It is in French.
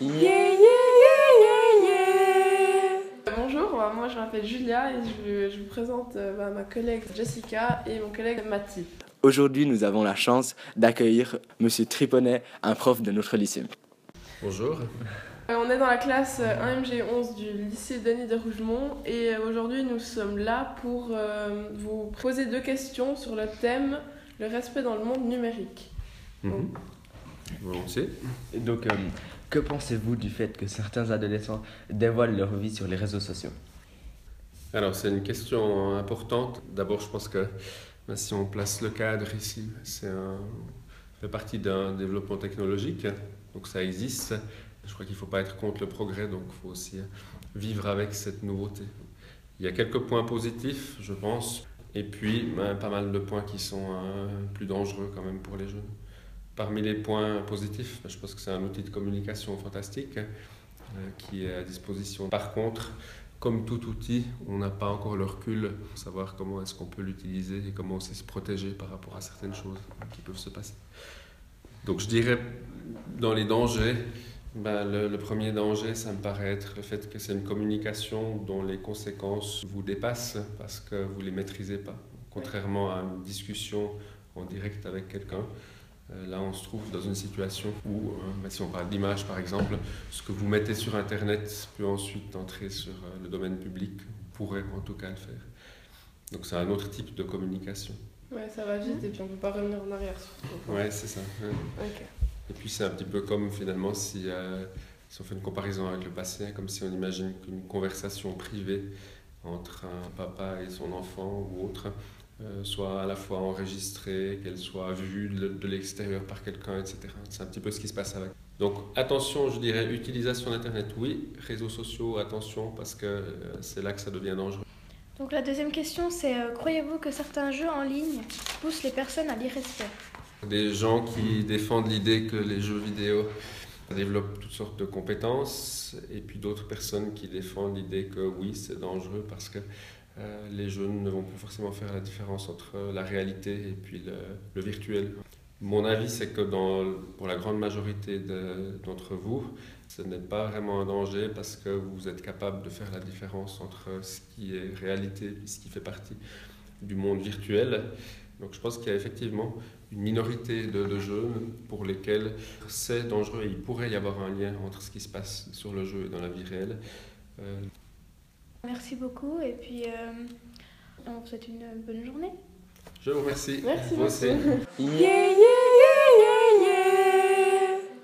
Yeah, yeah, yeah, yeah, yeah. Bonjour, euh, moi je m'appelle Julia et je, je vous présente euh, bah, ma collègue Jessica et mon collègue Mathie. Aujourd'hui, nous avons la chance d'accueillir Monsieur Triponnet, un prof de notre lycée. Bonjour. Euh, on est dans la classe euh, 1MG11 du lycée Denis de Rougemont et euh, aujourd'hui nous sommes là pour euh, vous poser deux questions sur le thème le respect dans le monde numérique. Mhm. Volontiers. Donc, euh, que pensez-vous du fait que certains adolescents dévoilent leur vie sur les réseaux sociaux? Alors, c'est une question importante. D'abord, je pense que ben, si on place le cadre ici, c'est un, ça fait partie d'un développement technologique, donc ça existe. Je crois qu'il ne faut pas être contre le progrès, donc il faut aussi vivre avec cette nouveauté. Il y a quelques points positifs, je pense, et puis ben, pas mal de points qui sont euh, plus dangereux quand même pour les jeunes. Parmi les points positifs, je pense que c'est un outil de communication fantastique euh, qui est à disposition. Par contre, comme tout outil, on n'a pas encore le recul pour savoir comment est-ce qu'on peut l'utiliser et comment aussi se protéger par rapport à certaines choses qui peuvent se passer. Donc je dirais, dans les dangers, ben, le, le premier danger, ça me paraît être le fait que c'est une communication dont les conséquences vous dépassent parce que vous ne les maîtrisez pas. Contrairement à une discussion en direct avec quelqu'un, là on se trouve dans une situation où, euh, ben, si on parle d'image par exemple, ce que vous mettez sur Internet peut ensuite entrer sur euh, le domaine public, pourrait en tout cas le faire. Donc c'est un autre type de communication. Ouais, ça va vite et puis on peut pas revenir en arrière surtout. Ouais, c'est ça. ouais. Et puis c'est un petit peu comme finalement si, euh, si on fait une comparaison avec le passé, comme si on imagine qu'une conversation privée entre un papa et son enfant ou autre euh, soit à la fois enregistrée, qu'elle soit vue de, de l'extérieur par quelqu'un, etc. C'est un petit peu ce qui se passe avec. Donc attention, je dirais, utilisation d'Internet, oui, réseaux sociaux, attention, parce que euh, c'est là que ça devient dangereux. Donc la deuxième question, c'est euh, croyez-vous que certains jeux en ligne poussent les personnes à l'irrespect? Des gens qui défendent l'idée que les jeux vidéo développent toutes sortes de compétences, et puis d'autres personnes qui défendent l'idée que oui, c'est dangereux parce que euh, les jeunes ne vont plus forcément faire la différence entre la réalité et puis le, virtuel. Mon avis, c'est que pour la grande majorité de- d'entre vous, ce n'est pas vraiment un danger parce que vous êtes capable de faire la différence entre ce qui est réalité et ce qui fait partie du monde virtuel. Donc je pense qu'il y a effectivement une minorité de, de jeunes pour lesquels c'est dangereux et il pourrait y avoir un lien entre ce qui se passe sur le jeu et dans la vie réelle. Euh, Merci beaucoup et puis euh, on vous souhaite une bonne journée. je vous remercie. Merci Vous aussi. beaucoup. Yeah, yeah,